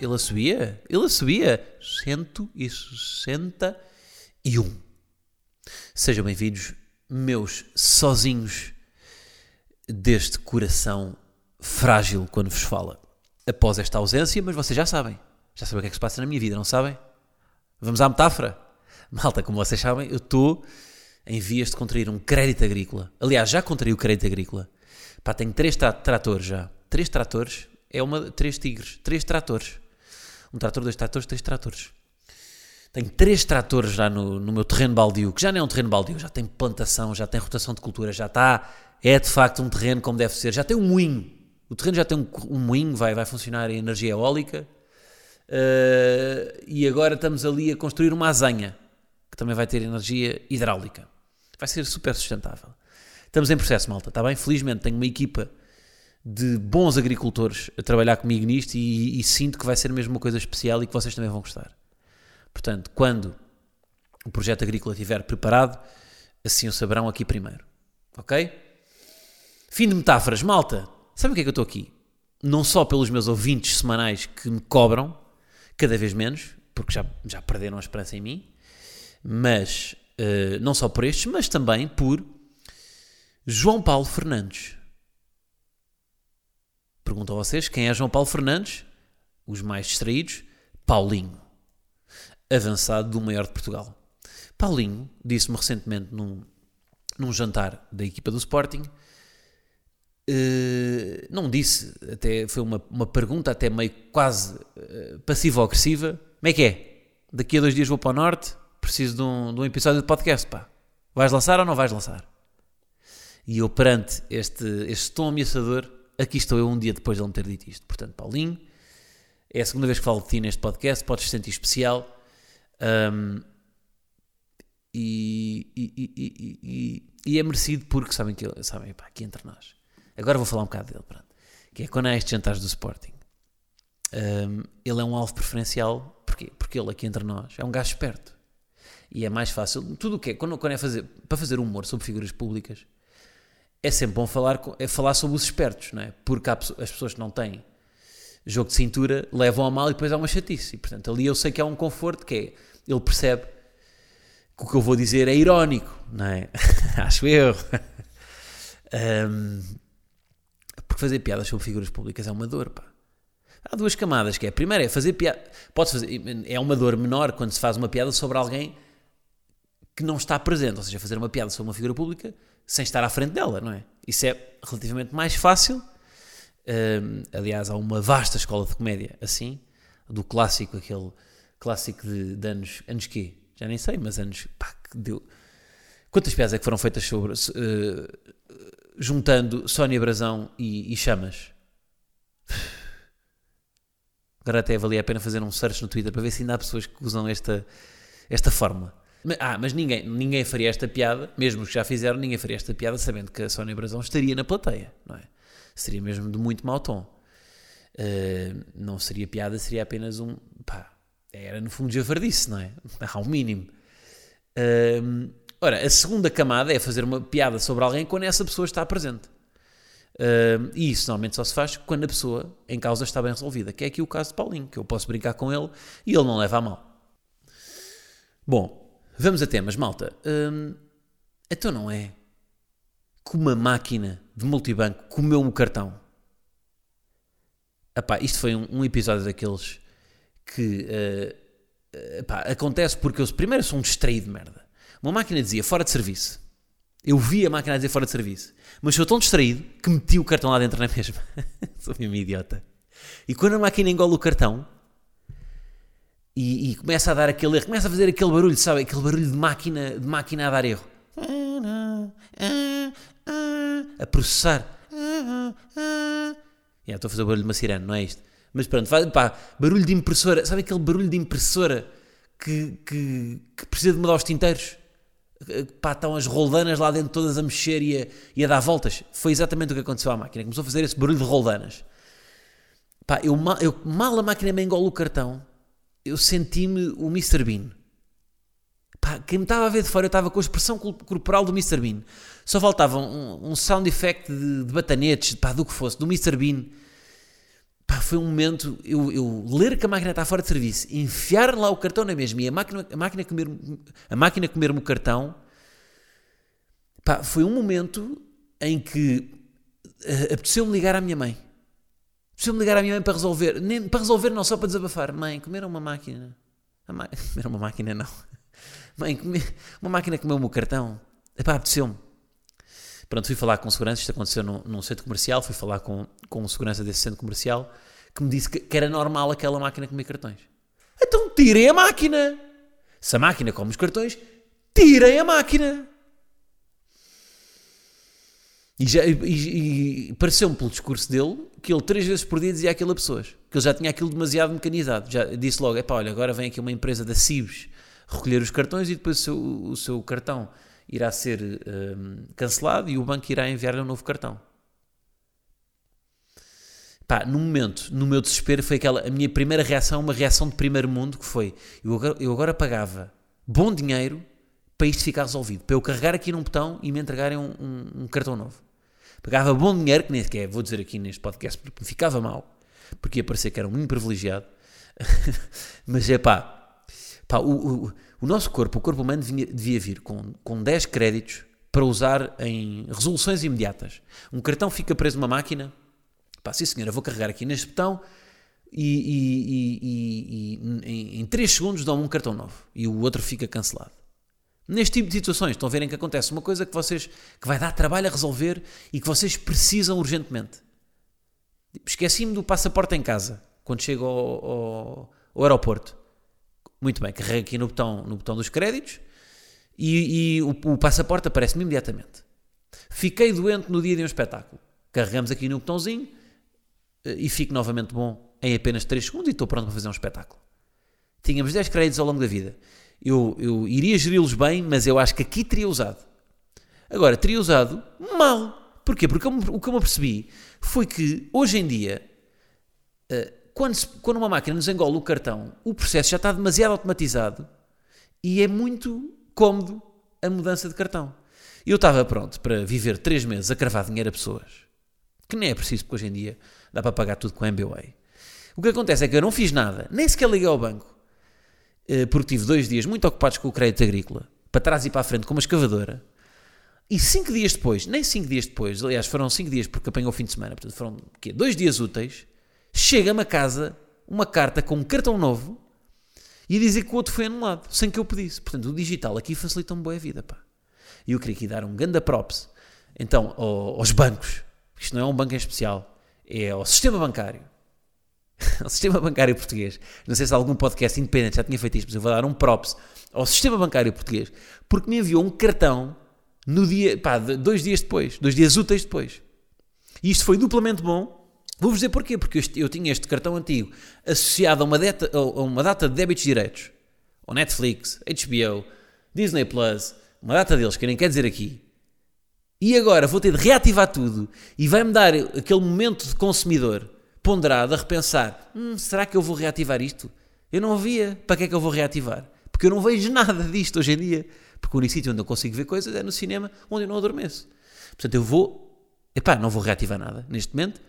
Ele a? Ele a subia? 161. Sejam bem-vindos, meus sozinhos deste coração frágil quando vos fala. Após esta ausência, mas vocês já sabem. Já sabem o que é que se passa na minha vida, não sabem? Vamos à metáfora? Malta, como vocês sabem, eu estou em vias de contrair um crédito agrícola. Aliás, já contraí o crédito agrícola. Pá, tenho três tra tratores já. Três tratores é uma. Três tigres. Três tratores. Um trator, dois tratores, três tratores. Tenho três tratores já no, no meu terreno baldio, que já não é um terreno baldio, já tem plantação, já tem rotação de cultura, já está. É de facto um terreno como deve ser. Já tem um moinho. O terreno já tem um, um moinho, vai, vai funcionar em energia eólica. Uh, e agora estamos ali a construir uma azanha, que também vai ter energia hidráulica. Vai ser super sustentável. Estamos em processo, malta, está bem? Felizmente tenho uma equipa de bons agricultores a trabalhar comigo nisto e, e, sinto que vai ser mesmo uma coisa especial e que vocês também vão gostar. Portanto, quando o projeto agrícola estiver preparado, assim o saberão aqui primeiro. Ok? Fim de metáforas. Malta, sabe o que é que eu estou aqui? Não só pelos meus ouvintes semanais que me cobram, cada vez menos, porque já, já perderam a esperança em mim, mas uh, não só por estes, mas também por João Paulo Fernandes. Pergunto a vocês quem é João Paulo Fernandes? Os mais distraídos, Paulinho, avançado do maior de Portugal. Paulinho disse-me recentemente num, num jantar da equipa do Sporting. Uh, não disse, até foi uma, uma pergunta até meio quase uh, passivo-agressiva. Como é que é? Daqui a dois dias vou para o Norte, preciso de um, de um episódio de podcast, pá. Vais lançar ou não vais lançar? E eu, perante este, este tom ameaçador, aqui estou eu um dia depois de ele me ter dito isto. Portanto, Paulinho, é a segunda vez que falo de ti neste podcast, podes te sentir especial. Um, e, e, e, e, é merecido porque sabem que sabem, pá, aqui entre nós. Agora vou falar um bocado dele, pronto. Que é quando há estes jantares do Sporting. Um, ele é um alvo preferencial, porquê? Porque ele aqui entre nós é um gajo esperto. E é mais fácil, tudo o que é, quando, quando é fazer, para fazer humor sobre figuras públicas, é sempre bom falar, é falar sobre os espertos, não é? Porque as pessoas que não têm jogo de cintura levam a mal e depois há uma chatice. E, portanto, ali eu sei que há um conforto que é, ele percebe que o que eu vou dizer é irónico, não é? Acho eu. um, porque fazer piadas sobre figuras públicas é uma dor, pá. Há duas camadas, que é, a primeira é fazer piada, pode fazer, é uma dor menor quando se faz uma piada sobre alguém que não está presente, ou seja, fazer uma piada sobre uma figura pública sem estar à frente dela, não é? Isso é relativamente mais fácil. Um, aliás, há uma vasta escola de comédia assim, do clássico, aquele clássico de, de anos, anos quê? Já nem sei, mas anos, pá, que deu... Quantas piadas é que foram feitas sobre, uh, juntando Sónia Brazão e, e Chamas? Agora até valia a pena fazer um search no Twitter para ver se ainda há pessoas que usam esta, esta forma. Ah, mas ninguém, ninguém faria esta piada, mesmo os que já fizeram, ninguém faria esta piada sabendo que a Sónia Brasão estaria na plateia, não é? Seria mesmo de muito mau tom. Uh, não seria piada, seria apenas um. pá, era no fundo javardice, não é? Um mínimo. Uh, ora, a segunda camada é fazer uma piada sobre alguém quando essa pessoa está presente. Uh, e isso normalmente só se faz quando a pessoa em causa está bem resolvida, que é aqui o caso de Paulinho, que eu posso brincar com ele e ele não leva a mal. Bom, Vamos a temas, malta. Hum, então não é que uma máquina de multibanco comeu um cartão. Epá, isto foi um, um episódio daqueles que uh, epá, acontece porque eu primeiro sou um distraído merda. Uma máquina dizia fora de serviço. Eu vi a máquina dizer fora de serviço. Mas sou tão distraído que meti o cartão lá dentro na mesma. sou mesmo idiota. E quando a máquina engole o cartão, e, e, começa a dar aquele erro, começa a fazer aquele barulho, sabe? Aquele barulho de máquina, de máquina a dar erro. A processar. Yeah, estou a fazer o barulho de uma sirene, não é isto? Mas pronto, vai, pá, barulho de impressora. Sabe aquele barulho de impressora que, que, que precisa de mudar os tinteiros? Pá, estão as roldanas lá dentro todas a mexer e a, e a dar voltas. Foi exatamente o que aconteceu à máquina. Começou a fazer esse barulho de roldanas. Pá, eu, eu mal a máquina me engole o cartão, eu senti-me o Mr. Bean. Pá, quem me estava a ver de fora, eu estava com a expressão corporal do Mr. Bean. Só faltava um, um sound effect de, de batanetes, pá, do que fosse, do Mr. Bean. Pá, foi um momento, eu, eu ler que a máquina está fora de serviço, enfiar lá o cartão na mesma e a máquina, a máquina comer a máquina comer-me o cartão, pá, foi um momento em que uh, apeteceu-me ligar à minha mãe. Apeteceu-me ligar à minha mãe para resolver, nem, para resolver não, só para desabafar. Mãe, comeram uma máquina. Mãe, comeram uma máquina não. Mãe, comer, uma máquina comeu-me o cartão. Epá, apeteceu-me. Pronto, fui falar com segurança, isto aconteceu num, num, centro comercial, fui falar com, com segurança desse centro comercial, que me disse que, que era normal aquela máquina comer cartões. Então tirem a máquina! Se a máquina come os cartões, tirem a máquina! E, já, e, e pareceu-me pelo discurso dele que ele três vezes por dia dizia aquilo a pessoas. Que ele já tinha aquilo demasiado mecanizado. Já disse logo: é pá, olha, agora vem aqui uma empresa da Cibes recolher os cartões e depois o seu, o seu cartão irá ser um, cancelado e o banco irá enviar-lhe um novo cartão. Pá, no momento, no meu desespero, foi aquela a minha primeira reação, uma reação de primeiro mundo, que foi, eu agora, eu agora pagava bom dinheiro para isto ficar resolvido, para eu carregar aqui num botão e me entregarem um, um, um cartão novo. Pagava bom dinheiro, que nem sequer vou dizer aqui neste podcast, porque me ficava mal, porque ia parecer que era um privilegiado, mas é pá, pá o, o o nosso corpo, o corpo humano, devia, devia vir com, com 10 créditos para usar em resoluções imediatas. Um cartão fica preso numa máquina, pá, sim senhora, vou carregar aqui neste botão e, e, e, e em 3 segundos dão um cartão novo e o outro fica cancelado. Neste tipo de situações, estão a verem que acontece uma coisa que vocês que vai dar trabalho a resolver e que vocês precisam urgentemente. Esqueci-me do passaporte em casa quando chego ao, ao, ao aeroporto. Muito bem, carrega aqui no botão, no botão dos créditos e, e o, o, passaporte aparece-me imediatamente. Fiquei doente no dia de um espetáculo. Carregamos aqui no botãozinho eh, e fico novamente bom em apenas 3 segundos e estou pronto para fazer um espetáculo. Tínhamos 10 créditos ao longo da vida. Eu, eu iria geri-los bem, mas eu acho que aqui teria usado. Agora, teria usado mal. Porquê? Porque o que eu me apercebi foi que hoje em dia uh, quando, se, quando uma máquina nos engola o cartão, o processo já está demasiado automatizado e é muito cómodo a mudança de cartão. Eu estava pronto para viver 3 meses a cravar dinheiro a pessoas, que nem é preciso, porque hoje em dia dá para pagar tudo com MBWay. O que acontece é que eu não fiz nada, nem sequer liguei ao banco, eh, porque tive dois dias muito ocupados com o crédito agrícola, para trás e para a frente com uma escavadora, e cinco dias depois, nem cinco dias depois, aliás, foram cinco dias porque apanhou o fim de semana, portanto foram quê? dois dias úteis, chega-me a casa uma carta com um cartão novo e a dizer que o outro foi anulado, sem que eu pedisse. Portanto, o digital aqui facilita-me boa vida, pá. E eu queria aqui dar um ganda props, então, aos bancos. Isto não é um banco em especial, é ao sistema bancário. ao sistema bancário português. Não sei se algum podcast independente já tinha feito isto, mas eu vou dar um props ao sistema bancário português, porque me enviou um cartão no dia, pá, dois dias depois, dois dias úteis depois. E isto foi duplamente bom, Vou-vos dizer porquê, porque eu tinha este cartão antigo associado a uma, data, a uma data de débitos direitos, ao Netflix, HBO, Disney Plus, uma data deles que eu nem quero dizer aqui. E agora vou ter de reativar tudo e vai-me dar aquele momento de consumidor ponderado a repensar: hum, será que eu vou reativar isto? Eu não via, para que é que eu vou reativar? Porque eu não vejo nada disto hoje em dia. Porque o único sítio onde eu consigo ver coisas é no cinema, onde eu não adormeço. Portanto, eu vou, epá, não vou reativar nada neste momento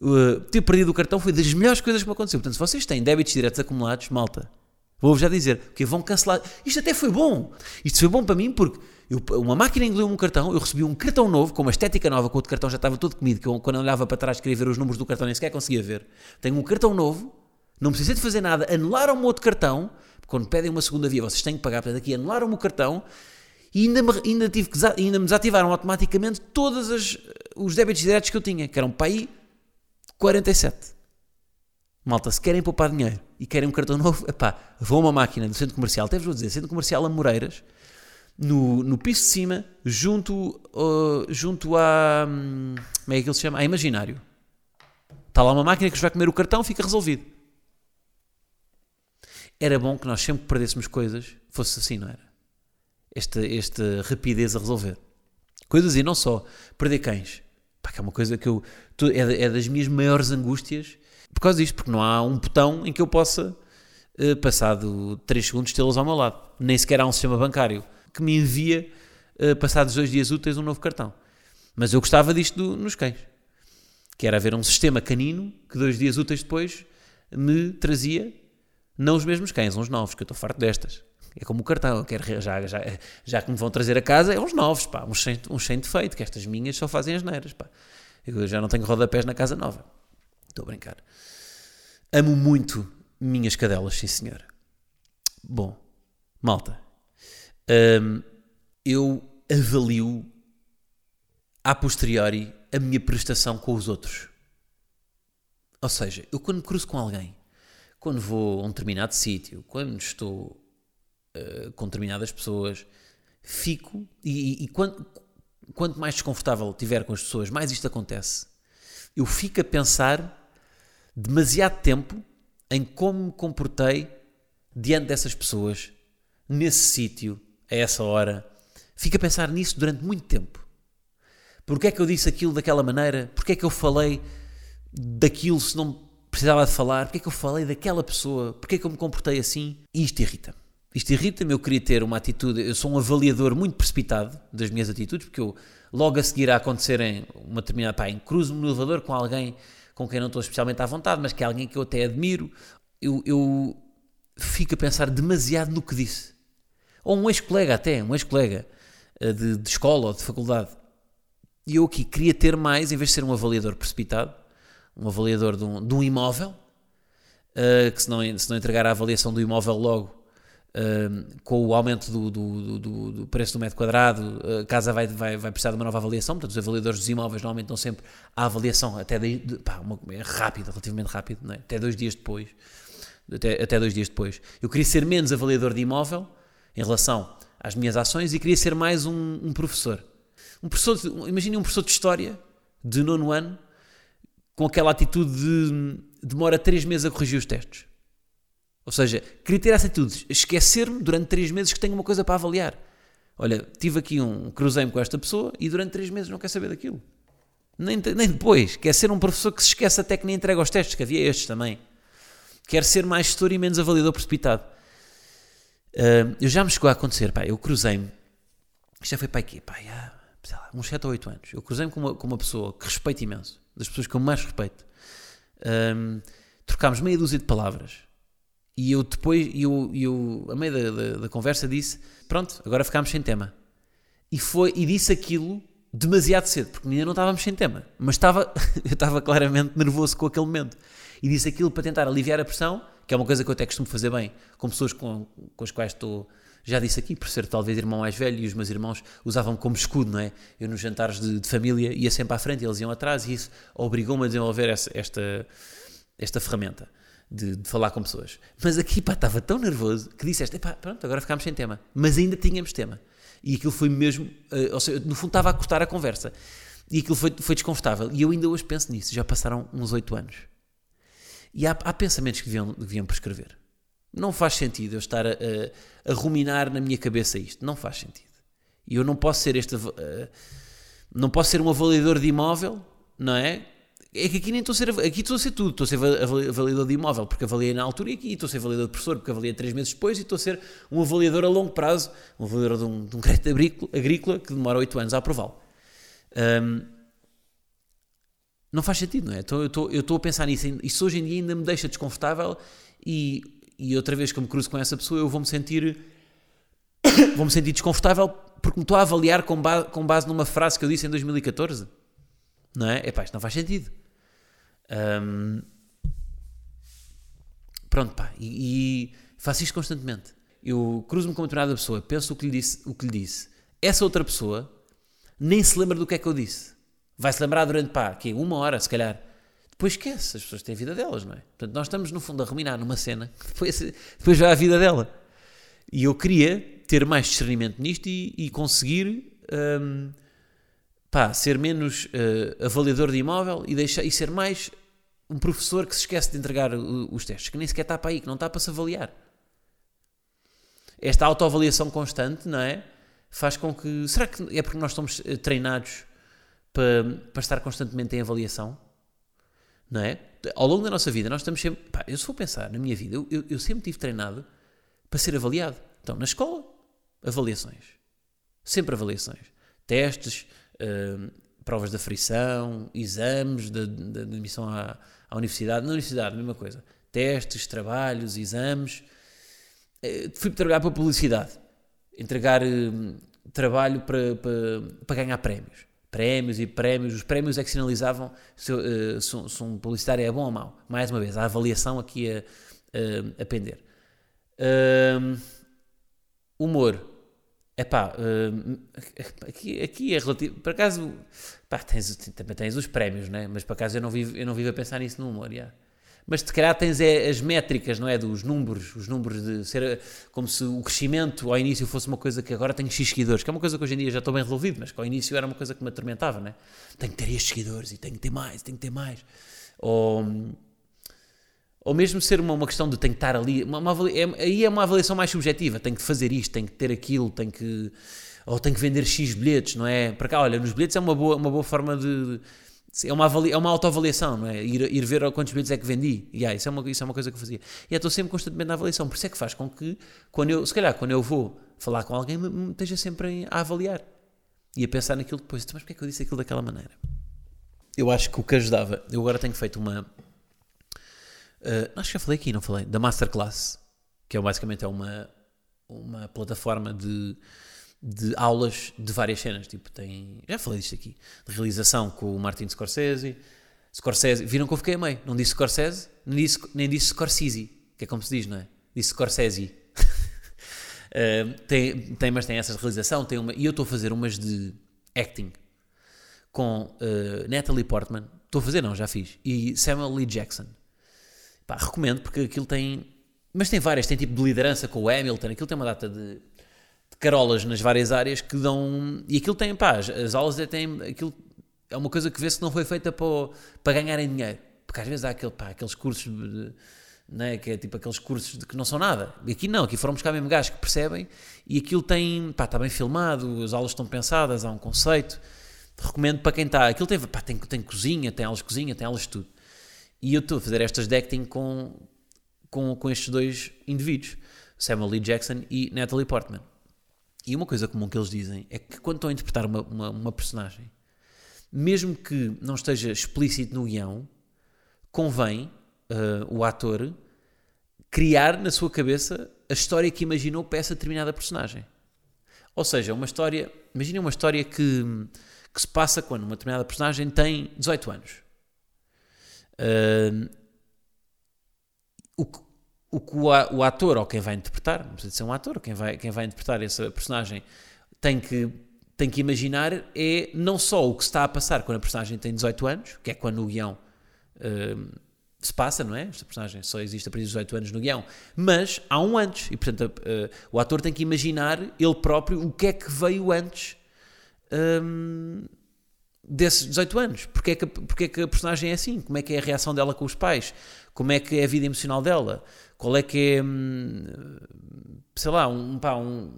uh, ter perdido o cartão foi das melhores coisas que me aconteceu. Portanto, se vocês têm débitos diretos acumulados, malta, vou-vos já dizer, que vão cancelar. Isto até foi bom. Isto foi bom para mim porque eu, uma máquina engoliu um cartão, eu recebi um cartão novo, com uma estética nova, com o outro cartão já estava todo comido, que eu, quando eu olhava para trás queria ver os números do cartão, nem sequer conseguia ver. Tenho um cartão novo, não precisei de fazer nada, anularam-me outro cartão, quando pedem uma segunda via, vocês têm que pagar, portanto aqui anularam-me o cartão, e ainda me, ainda, tive que, ainda me desativaram automaticamente todos os débitos diretos que eu tinha, que eram para aí 47. Malta, se querem poupar dinheiro e querem um cartão novo, epá, vão a uma máquina do centro comercial, até vos vou dizer, centro comercial a Moreiras, no, no piso de cima, junto, uh, junto a. Hum, como é que ele se chama? A Imaginário. Está lá uma máquina que nos vai comer o cartão, fica resolvido. Era bom que nós sempre que perdêssemos coisas fosse assim, não era? Esta, esta rapidez a resolver. Coisas e não só. Perder cães. Pá, que é uma coisa que eu. É, é das minhas maiores angústias por causa disto, porque não há um botão em que eu possa, uh, passado 3 segundos, tê-los ao meu lado. Nem sequer há um sistema bancário que me envia, uh, passados dois dias úteis, um novo cartão. Mas eu gostava disto do, nos cães. Que era haver um sistema canino que dois dias úteis depois me trazia não os mesmos cães, uns novos, que eu estou farto destas. É como o cartão, eu quero, já, já, já que me vão trazer a casa, é uns novos, pá, uns sem, uns sem defeito, que estas minhas só fazem as neiras, pá. Eu já não tenho rodapés na casa nova. Estou a brincar. Amo muito minhas cadelas, sim senhor. Bom, malta, hum, eu avalio a posteriori a minha prestação com os outros. Ou seja, eu quando me cruzo com alguém, quando vou a um determinado sítio, quando estou uh, com determinadas pessoas, fico e, e quando, quanto mais desconfortável tiver com as pessoas, mais isto acontece. Eu fico a pensar demasiado tempo em como me comportei diante dessas pessoas, nesse sítio, a essa hora. Fico a pensar nisso durante muito tempo. Porquê é que eu disse aquilo daquela maneira? Porquê é que eu falei daquilo se não precisava de falar? Porquê é que eu falei daquela pessoa? Porquê é que eu me comportei assim? E isto irrita-me. Isto irrita-me, eu queria ter uma atitude, eu sou um avaliador muito precipitado das minhas atitudes, porque eu logo a seguir a acontecerem uma determinada, pá, cruzo-me no elevador com alguém com quem não estou especialmente à vontade, mas que é alguém que eu até admiro, eu, eu fico a pensar demasiado no que disse. Ou um ex-colega até, um ex-colega eh, de, de escola ou de faculdade. E eu aqui queria ter mais, em vez de ser um avaliador precipitado, um avaliador de um, de um imóvel, uh, que se não, se não entregar a avaliação do imóvel logo, com o aumento do, do, do, do, preço do metro quadrado, a casa vai, vai, vai precisar de uma nova avaliação. Portanto, os avaliadores dos imóveis normalmente dão sempre a avaliação até de, de, pá, uma, é rápido, relativamente rápido, é? até dois dias depois. Até, até dois dias depois. Eu queria ser menos avaliador de imóvel em relação às minhas ações e queria ser mais um, um professor. Um professor, imagine um professor de história de nono ano com aquela atitude de demora três meses a corrigir os testes. Ou seja, queria ter essa atitude, esquecer-me durante três meses que tenho uma coisa para avaliar. Olha, tive aqui um cruzei-me com esta pessoa e durante três meses não quer saber daquilo. Nem, nem depois. Quer ser um professor que se esquece até que nem entrega os testes, que havia estes também. Quer ser mais gestor e menos avaliador precipitado. Uh, eu já me chegou a acontecer, pá, eu cruzei-me. Isto já foi para aqui, pá, há, lá, uns 7 ou 8 anos. Eu cruzei-me com uma, com uma pessoa que respeito imenso, das pessoas que eu mais respeito. Um, trocámos meia dúzia de palavras. E eu depois, eu, eu, a meio da, da, da, conversa, disse: Pronto, agora ficámos sem tema. E, foi, e disse aquilo demasiado cedo, porque ainda não estávamos sem tema. Mas estava, eu estava claramente nervoso com aquele momento. E disse aquilo para tentar aliviar a pressão, que é uma coisa que eu até costumo fazer bem, com pessoas com, com as quais estou. Já disse aqui, por ser talvez irmão mais velho, e os meus irmãos usavam como escudo, não é? Eu nos jantares de, de família ia sempre à frente, eles iam atrás, e isso obrigou-me a desenvolver essa, esta, esta ferramenta de, de, falar com pessoas. Mas aqui, pá, estava tão nervoso que disseste, pá, pronto, agora ficámos sem tema. Mas ainda tínhamos tema. E aquilo foi mesmo, uh, ou seja, no fundo estava a cortar a conversa. E aquilo foi, foi desconfortável. E eu ainda hoje penso nisso, já passaram uns oito anos. E há, há, pensamentos que deviam, deviam prescrever. Não faz sentido eu estar a, a, a, ruminar na minha cabeça isto. Não faz sentido. E eu não posso ser este. Uh, não posso ser um avaliador de imóvel, não é? É que aqui nem estou a ser, aqui estou a ser tudo, estou a ser avaliador de imóvel porque avaliei na altura e aqui estou a ser avaliador de professor porque avaliei três meses depois e estou a ser um avaliador a longo prazo, um avaliador de um, de um crédito agrícola que demora oito anos a aprová-lo. Um, não faz sentido, não é? Então, eu, estou, eu estou a pensar nisso, isso hoje em dia ainda me deixa desconfortável e, e outra vez que eu me cruzo com essa pessoa eu vou-me sentir vou-me sentir desconfortável porque me estou a avaliar com base, com base numa frase que eu disse em 2014 não é? Epá, isto não faz sentido. Um, pronto, pá, e, e, faço isto constantemente. Eu cruzo-me com uma determinada pessoa, penso o que, lhe disse, o que lhe disse. Essa outra pessoa nem se lembra do que é que eu disse. Vai se lembrar durante, pá, aqui, uma hora, se calhar. Depois esquece, as pessoas têm a vida delas, não é? Portanto, nós estamos, no fundo, a ruminar numa cena que depois, depois vai a vida dela. E eu queria ter mais discernimento nisto e, e conseguir. Um, pá, ser menos uh, avaliador de imóvel e, deixar, e ser mais um professor que se esquece de entregar os testes, que nem sequer está para aí, que não está para se avaliar. Esta autoavaliação constante, não é? Faz com que. Será que é porque nós estamos eh, treinados para, para estar constantemente em avaliação? Não é? Ao longo da nossa vida, nós estamos sempre. Pá, eu se for pensar na minha vida, eu, eu sempre tive treinado para ser avaliado. Então, na escola, avaliações. Sempre avaliações. Testes, hum, provas de aferição, exames de, de, admissão à, à universidade. Na universidade, mesma coisa. Testes, trabalhos, exames. Eh, fui trabalhar para publicidade. Entregar hum, trabalho para, para, para ganhar prémios. Prémios e prémios. Os prémios é que sinalizavam se, eh, se, se um publicitário é bom ou mau. Mais uma vez, a avaliação aqui a, a, a pender. Hum, humor. Epá, hum, aqui, aqui é relativo. Por acaso, pá, tens, também tens os prémios, né? mas por acaso eu não vivo, eu não vivo a pensar nisso no humor. Mas se calhar tens é, as métricas, não é? Dos números, os números de ser como se o crescimento ao início fosse uma coisa que agora tenho X seguidores, que é uma coisa que hoje em dia já estou bem resolvido, mas que ao início era uma coisa que me atormentava, né? Tenho que ter estes seguidores e tenho que ter mais, tenho que ter mais. Ou, ou mesmo ser uma, uma questão de tenho que estar ali, uma, uma é- aí é uma avaliação mais subjetiva, tenho que fazer isto, tenho que ter aquilo, tenho que ou tenho que vender X bilhetes, não é? Para cá, olha, nos bilhetes é uma boa, uma boa forma de, é uma, é uma autoavaliação, não é? Ir, ir ver quantos bilhetes é que vendi. E, ah, isso, é uma, isso é uma coisa que eu fazia. E eu estou sempre constantemente na avaliação. Por isso é que faz com que, quando eu, se calhar, quando eu vou falar com alguém, me, me esteja sempre em- a avaliar e a pensar naquilo depois. Então, Mas porquê é que eu disse aquilo daquela maneira? Eu acho que o que ajudava, eu agora tenho feito uma. Uh, acho que já falei aqui, não falei? Da Masterclass, que é basicamente é uma, uma plataforma de, de aulas de várias cenas. Tipo, tem. Já falei disto aqui. De realização com o Martin Scorsese. Scorsese. Viram que eu fiquei a meio. Não disse Scorsese, nem disse, nem disse Scorsese, que é como se diz, não é? Disse Scorsese. Uh, tem, tem, mas tem essas de realização. Tem uma, e eu estou a fazer umas de acting com uh, Natalie Portman. Estou a fazer, não, já fiz. E Samuel Lee Jackson. Pá, recomendo porque aquilo tem. Mas tem várias, tem tipo de liderança com o Hamilton, aquilo tem uma data de, de carolas nas várias áreas que dão. E aquilo tem, pá, as, as aulas têm. Aquilo é uma coisa que vê-se que não foi feita para, para ganharem dinheiro. Porque às vezes há aquele, pá, aqueles cursos de, né, que é tipo aqueles cursos que não são nada. E aqui não, aqui foram buscar mesmo gajos que percebem e aquilo tem, pá, está bem filmado, as aulas estão pensadas, há um conceito. Recomendo para quem está. Aquilo tem, pá, tem, tem cozinha, tem aulas de cozinha, tem aulas de tudo. E eu estou a fazer estas de acting com, com, com estes dois indivíduos, Samuel Lee Jackson e Natalie Portman. E uma coisa comum que eles dizem é que quando estão a interpretar uma, uma, uma personagem, mesmo que não esteja explícito no guião, convém uh, o ator criar na sua cabeça a história que imaginou para essa determinada personagem. Ou seja, uma história. Imaginem uma história que, que se passa quando uma determinada personagem tem 18 anos. Uh, o, que- o que o, ator ou quem vai interpretar, não precisa de ser um ator, quem vai, quem vai interpretar essa personagem tem que, tem que imaginar é não só o que está a passar quando a personagem tem 18 anos, que é quando o guião uh, se passa, não é? Esta personagem só existe a partir dos 18 anos no guião, mas há um antes, e portanto uh, o ator tem que imaginar ele próprio o que é que veio antes hum, desses 18 anos. Porque é, que, porque é que a personagem é assim? Como é que é a reação dela com os pais? Como é que é a vida emocional dela? Qual é que é, hum, sei lá, um, pá, um-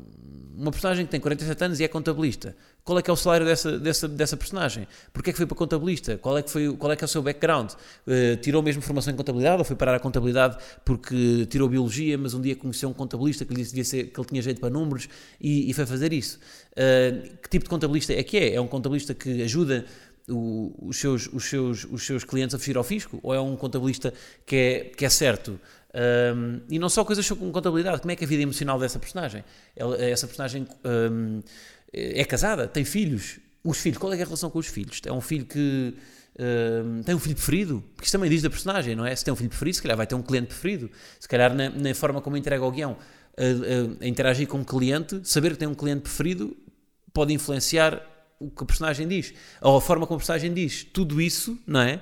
uma personagem que tem 47 anos e é contabilista. Qual é que é o salário dessa, dessa, dessa personagem? Porquê é que foi para contabilista? Qual é que, foi, qual é, que é o seu background? Uh, tirou mesmo formação em contabilidade ou foi parar a contabilidade porque tirou biologia, mas um dia conheceu um contabilista que lhe disse que ele tinha jeito para números e, e foi fazer isso? Uh, que tipo de contabilista é que é? É um contabilista que ajuda o- os, seus, os, seus, os seus clientes a fugir ao fisco? Ou é um contabilista que é, que é certo? Um, e não só coisas com contabilidade, como é que é a vida emocional dessa personagem? Ela- essa personagem um, é casada, tem filhos. Os filhos, qual é, é a relação com os filhos? É um filho que um, tem um filho preferido? Porque isso também diz da personagem, não é? Se tem um filho preferido, se calhar vai ter um cliente preferido. Se calhar na, na forma como entrega o guião, a, a- a interagir com um cliente, saber que tem um cliente preferido pode influenciar o que a personagem diz. Ou a forma como a personagem diz. Tudo isso, não é?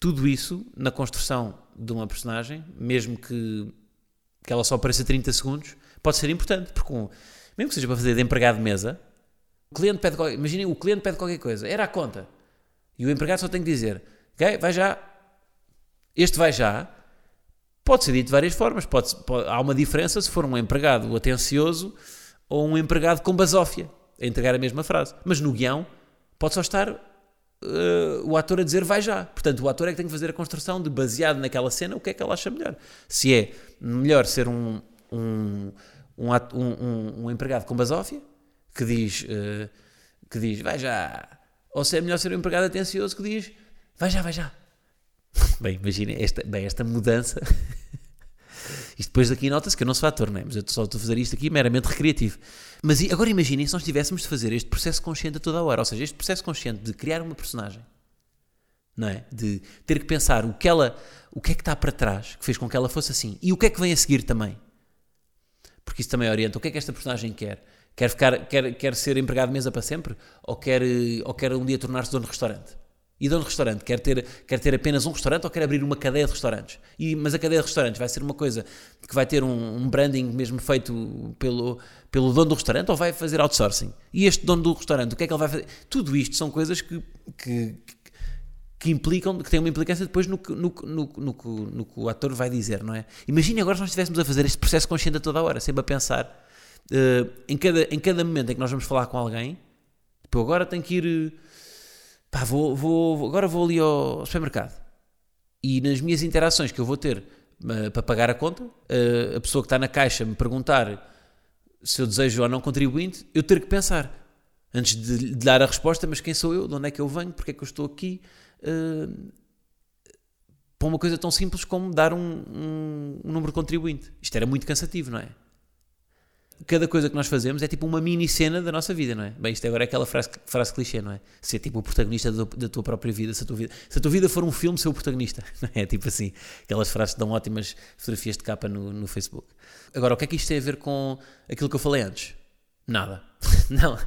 Tudo isso na construção de uma personagem, mesmo que, que ela só apareça 30 segundos, pode ser importante. Porque, um- mesmo que seja para fazer de empregado de mesa, o cliente pede qualquer, imaginem, o cliente pede qualquer coisa, era a conta. E o empregado só tem que dizer, ok, vai já. Este vai já pode ser dito de várias formas. Pode, pode, há uma diferença se for um empregado atencioso ou um empregado com basófia a entregar a mesma frase. Mas no guião pode só estar uh, o ator a dizer vai já. Portanto, o ator é que tem que fazer a construção de, baseado naquela cena, o que é que ela acha melhor. Se é melhor ser um, um, um, um, um empregado com basófia, que diz, uh, que diz vai já. Ou se é melhor ser um empregado atencioso que diz vai já, vai já. Bem, imaginem esta, bem, esta mudança. Isto depois daqui nota-se que eu não sou ator, não é? Mas eu só estou a fazer isto aqui meramente recreativo. Mas agora imaginem se nós tivéssemos de fazer este processo consciente a toda a hora. Ou seja, este processo consciente de criar uma personagem. Não é? De ter que pensar o que ela, o que é que está para trás, que fez com que ela fosse assim. E o que é que vem a seguir também. Porque isso também orienta. O que é que esta personagem quer? Quer, ficar, quer, quer ser empregado de mesa para sempre? Ou quer, ou quer um dia tornar-se dono de restaurante? E dono de restaurante, quer ter, quer ter apenas um restaurante ou quer abrir uma cadeia de restaurantes? E, mas a cadeia de restaurantes vai ser uma coisa que vai ter um, um, branding mesmo feito pelo, pelo dono do restaurante ou vai fazer outsourcing? E este dono do restaurante, o que é que ele vai fazer? Tudo isto são coisas que, que, que implicam, que têm uma implicância depois no, no, no, no, no que o ator vai dizer, não é? Imagine agora se nós estivéssemos a fazer este processo consciente a toda a hora, sempre a pensar uh, em, cada, em cada momento em que nós vamos falar com alguém, tipo, agora tenho que ir pá, vou, vou, agora vou ali ao supermercado. E nas minhas interações que eu vou ter uh, para pagar a conta, uh, a pessoa que está na caixa me perguntar se eu desejo ou não contribuinte, eu ter que pensar. Antes de, de, dar a resposta, mas quem sou eu, de onde é que eu venho, porque é que eu estou aqui, uh, para uma coisa tão simples como dar um, um, um número de contribuinte. Isto era muito cansativo, não é? Cada coisa que nós fazemos é tipo uma mini cena da nossa vida, não é? Bem, isto agora é aquela frase, frase clichê, não é? Ser tipo o protagonista da, da tua própria vida se, a tua vida. se a tua vida for um filme, ser o protagonista, não é? Tipo assim, aquelas frases que dão ótimas fotografias de capa no, no Facebook. Agora, o que é que isto tem a ver com aquilo que eu falei antes? Nada. não,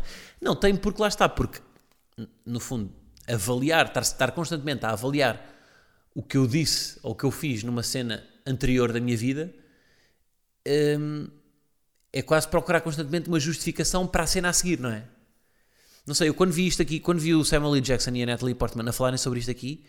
não tem porque lá está, porque no fundo, avaliar, estar, estar constantemente a avaliar o que eu disse ou o que eu fiz numa cena anterior da minha vida. Hum, é quase procurar constantemente uma justificação para a cena a seguir, não é? Não sei, eu quando vi isto aqui, quando vi o Samuel L. Jackson e a Natalie Portman a falarem sobre isto aqui,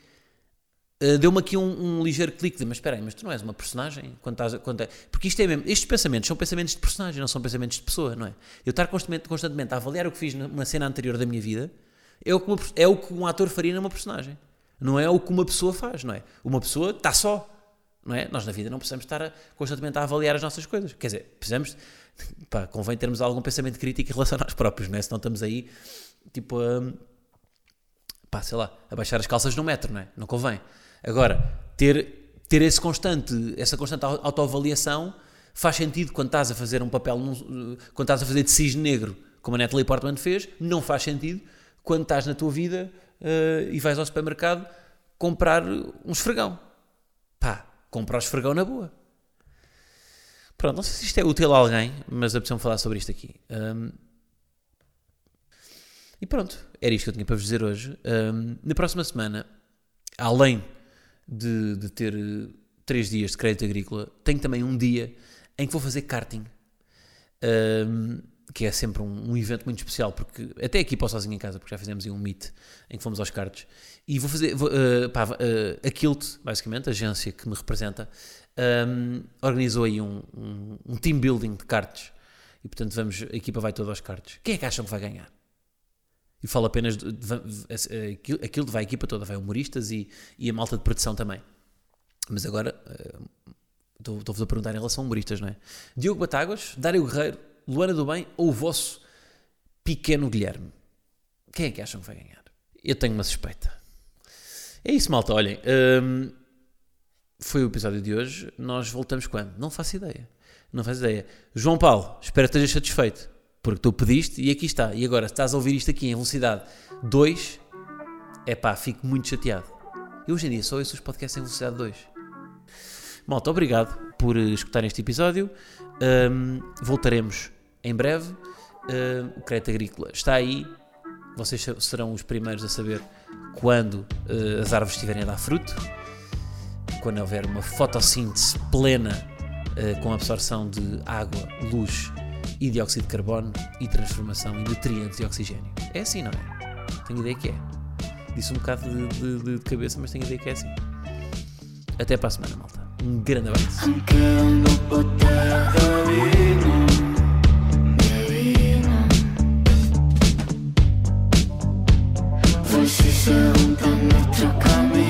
uh, deu-me aqui um, um, ligeiro clique de, mas espera aí, mas tu não és uma personagem? Quando estás, quando é... Porque isto é mesmo, estes pensamentos são pensamentos de personagem, não são pensamentos de pessoa, não é? Eu estar constantemente, constantemente a avaliar o que fiz numa cena anterior da minha vida é o, que uma, é o que um ator faria numa personagem. Não é o que uma pessoa faz, não é? Uma pessoa está só, não é? Nós na vida não precisamos estar a, constantemente a avaliar as nossas coisas. Quer dizer, precisamos pá, convém termos algum pensamento crítico em relação a nós próprios, não é? Senão estamos aí, tipo, a, pá, sei lá, a baixar as calças no metro, não é? Não convém. Agora, ter, ter esse constante, essa constante autoavaliação faz sentido quando estás a fazer um papel, quando estás a fazer de cisne negro, como a Natalie Portman fez, não faz sentido quando estás na tua vida uh, e vais ao supermercado comprar um esfregão. Pá, compra o esfregão na boa. Pronto, não sei se isto é útil a alguém, mas apeteceu-me falar sobre isto aqui. Um, e pronto, era isto que eu tinha para vos dizer hoje. Um, na próxima semana, além de, de, ter três dias de crédito agrícola, tenho também um dia em que vou fazer karting. Um, que é sempre um, um, evento muito especial, porque até aqui posso sozinho em casa, porque já fizemos um meet em que fomos aos karts. E vou fazer vou, uh, pá, uh, a Kilt, basicamente, a agência que me representa, um, organizou aí um, um, um, team building de cartas e portanto vamos, a equipa vai toda aos cartas. Quem é que acham que vai ganhar? E falo apenas de, de, de, aquilo vai a equipa toda, vai humoristas e, e a malta de produção também. Mas agora uh, estou-vos a perguntar em relação a humoristas, não é? Diogo Batáguas, Dário Guerreiro, Luana do Bem ou o vosso pequeno Guilherme? Quem é que acham que vai ganhar? Eu tenho uma suspeita. É isso, malta. Olhem, um, foi o episódio de hoje. Nós voltamos quando? Não faço ideia. Não faço ideia. João Paulo, espero que estejas satisfeito. Porque tu pediste e aqui está. E agora, se estás a ouvir isto aqui em velocidade 2, é pá, fico muito chateado. Eu hoje em dia só ouço os podcasts em velocidade 2. Malta, obrigado por escutar este episódio. Um, voltaremos em breve. Um, o crédito agrícola está aí. Vocês serão os primeiros a saber quando uh, as árvores estiverem a dar fruto quando houver uma fotossíntese plena uh, com absorção de água, luz e dióxido de carbono e transformação em nutrientes e oxigênio. É assim, não é? Tenho ideia que é. Disse um bocado de, de, de cabeça, mas tenho ideia que é assim. Até para a semana, malta. Um grande abraço. De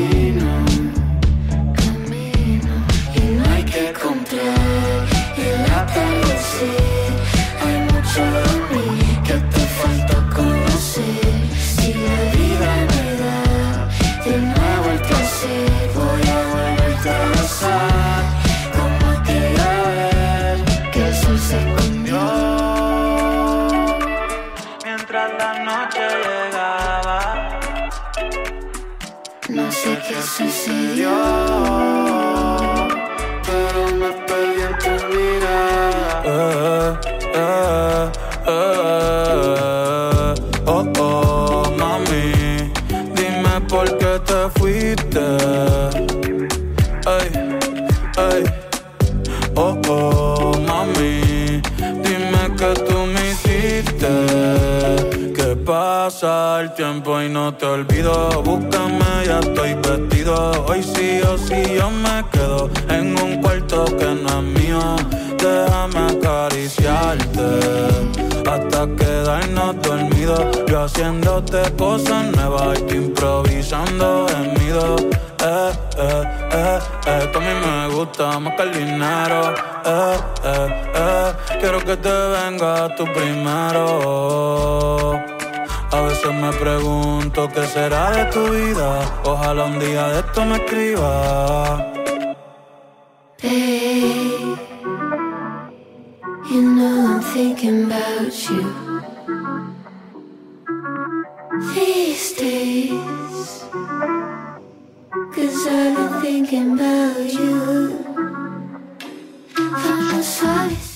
vino, That is it. I'm not sure. Olvido. Búscame, ya estoy vestido. Hoy sí o sí yo me quedo en un cuarto que no es mío. Déjame acariciarte hasta quedarnos dormidos. Yo haciéndote cosas nuevas y tú improvisando en mi do. Eh, eh, eh, eh, que a mí me gusta más que el dinero. Eh, eh, eh, quiero que te venga tú primero. A veces me pregunto qué será de tu vida. Ojalá un día de esto me escriba. Babe, you know I'm thinking about you these days. Cause I've been thinking about you. Vamos a